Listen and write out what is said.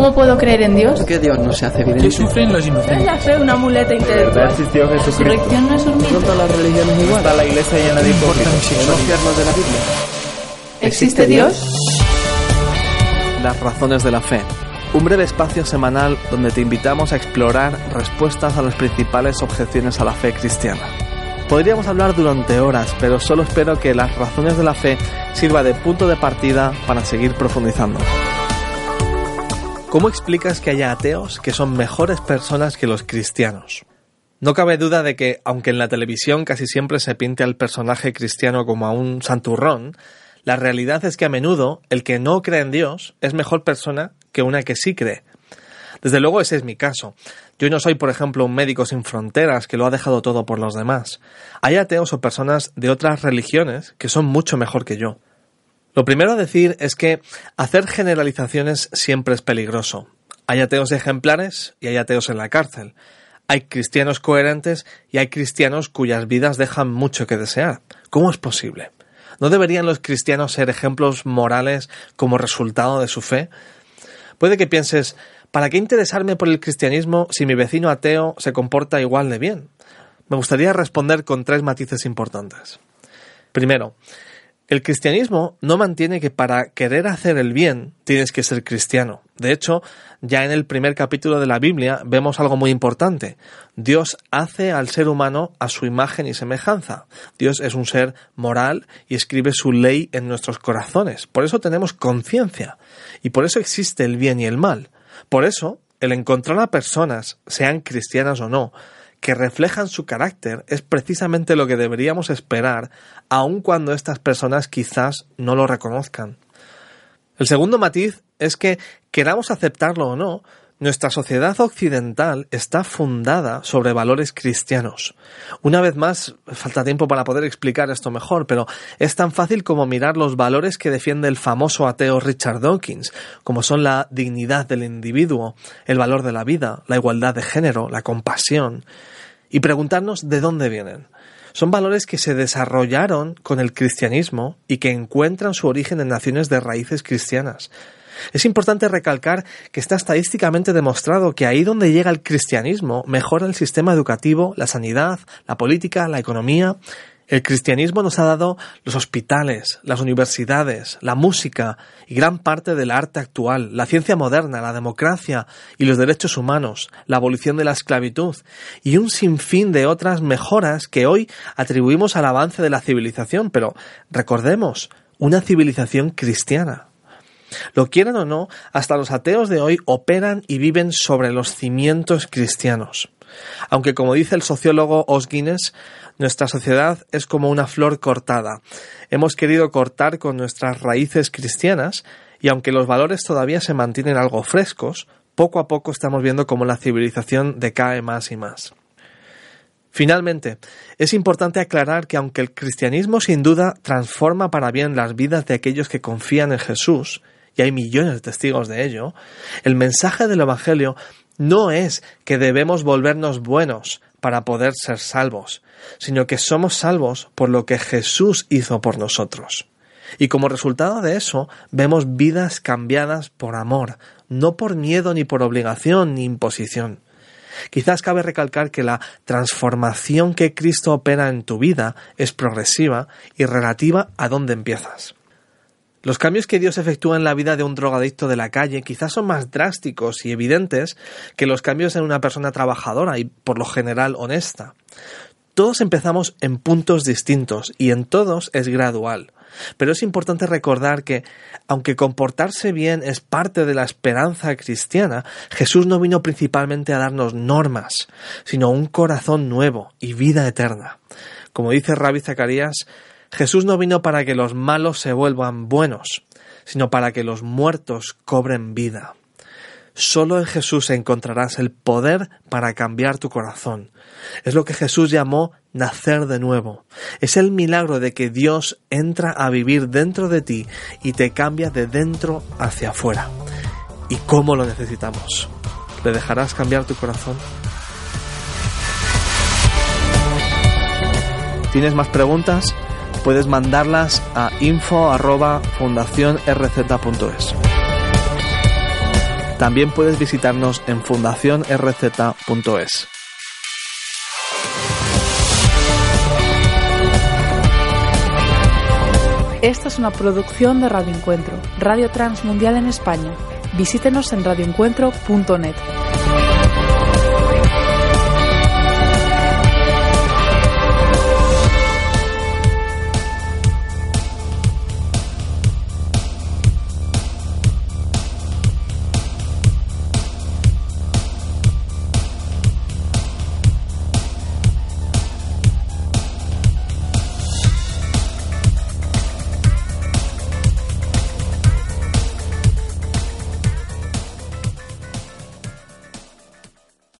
¿Cómo puedo creer en Dios? ¿Por qué Dios no se hace evidente? ¿Qué sufren los ¿Es inocentes? la fe una muleta intelectual? existió ¿La Jesucristo? resurrección no es un ¿No mito? todas las religiones igual? Está la iglesia llena de hipócritas. infiernos de la Biblia? ¿Existe Dios? Las razones de la fe. Un breve espacio semanal donde te invitamos a explorar respuestas a las principales objeciones a la fe cristiana. Podríamos hablar durante horas, pero solo espero que las razones de la fe sirva de punto de partida para seguir profundizando. ¿Cómo explicas que haya ateos que son mejores personas que los cristianos? No cabe duda de que, aunque en la televisión casi siempre se pinte al personaje cristiano como a un santurrón, la realidad es que a menudo el que no cree en Dios es mejor persona que una que sí cree. Desde luego ese es mi caso. Yo no soy, por ejemplo, un médico sin fronteras que lo ha dejado todo por los demás. Hay ateos o personas de otras religiones que son mucho mejor que yo. Lo primero a decir es que hacer generalizaciones siempre es peligroso. Hay ateos ejemplares y hay ateos en la cárcel. Hay cristianos coherentes y hay cristianos cuyas vidas dejan mucho que desear. ¿Cómo es posible? ¿No deberían los cristianos ser ejemplos morales como resultado de su fe? Puede que pienses, ¿para qué interesarme por el cristianismo si mi vecino ateo se comporta igual de bien? Me gustaría responder con tres matices importantes. Primero, el cristianismo no mantiene que para querer hacer el bien tienes que ser cristiano. De hecho, ya en el primer capítulo de la Biblia vemos algo muy importante. Dios hace al ser humano a su imagen y semejanza. Dios es un ser moral y escribe su ley en nuestros corazones. Por eso tenemos conciencia. Y por eso existe el bien y el mal. Por eso, el encontrar a personas, sean cristianas o no, que reflejan su carácter es precisamente lo que deberíamos esperar, aun cuando estas personas quizás no lo reconozcan. El segundo matiz es que, queramos aceptarlo o no, nuestra sociedad occidental está fundada sobre valores cristianos. Una vez más, falta tiempo para poder explicar esto mejor, pero es tan fácil como mirar los valores que defiende el famoso ateo Richard Dawkins, como son la dignidad del individuo, el valor de la vida, la igualdad de género, la compasión, y preguntarnos de dónde vienen. Son valores que se desarrollaron con el cristianismo y que encuentran su origen en naciones de raíces cristianas. Es importante recalcar que está estadísticamente demostrado que ahí donde llega el cristianismo mejora el sistema educativo, la sanidad, la política, la economía. El cristianismo nos ha dado los hospitales, las universidades, la música y gran parte del arte actual, la ciencia moderna, la democracia y los derechos humanos, la abolición de la esclavitud y un sinfín de otras mejoras que hoy atribuimos al avance de la civilización, pero recordemos, una civilización cristiana. Lo quieran o no, hasta los ateos de hoy operan y viven sobre los cimientos cristianos. Aunque, como dice el sociólogo Os Guinness, nuestra sociedad es como una flor cortada. Hemos querido cortar con nuestras raíces cristianas y aunque los valores todavía se mantienen algo frescos, poco a poco estamos viendo cómo la civilización decae más y más. Finalmente, es importante aclarar que aunque el cristianismo sin duda transforma para bien las vidas de aquellos que confían en Jesús, y hay millones de testigos de ello, el mensaje del Evangelio no es que debemos volvernos buenos para poder ser salvos, sino que somos salvos por lo que Jesús hizo por nosotros. Y como resultado de eso, vemos vidas cambiadas por amor, no por miedo ni por obligación ni imposición. Quizás cabe recalcar que la transformación que Cristo opera en tu vida es progresiva y relativa a dónde empiezas. Los cambios que Dios efectúa en la vida de un drogadicto de la calle quizás son más drásticos y evidentes que los cambios en una persona trabajadora y por lo general honesta. Todos empezamos en puntos distintos y en todos es gradual. Pero es importante recordar que, aunque comportarse bien es parte de la esperanza cristiana, Jesús no vino principalmente a darnos normas, sino un corazón nuevo y vida eterna. Como dice Rabbi Zacarías, Jesús no vino para que los malos se vuelvan buenos, sino para que los muertos cobren vida. Solo en Jesús encontrarás el poder para cambiar tu corazón. Es lo que Jesús llamó nacer de nuevo. Es el milagro de que Dios entra a vivir dentro de ti y te cambia de dentro hacia afuera. ¿Y cómo lo necesitamos? ¿Le dejarás cambiar tu corazón? ¿Tienes más preguntas? Puedes mandarlas a info.fundacionrz.es. También puedes visitarnos en fundacionrz.es. Esta es una producción de Radio Encuentro, Radio Transmundial en España. Visítenos en radioencuentro.net.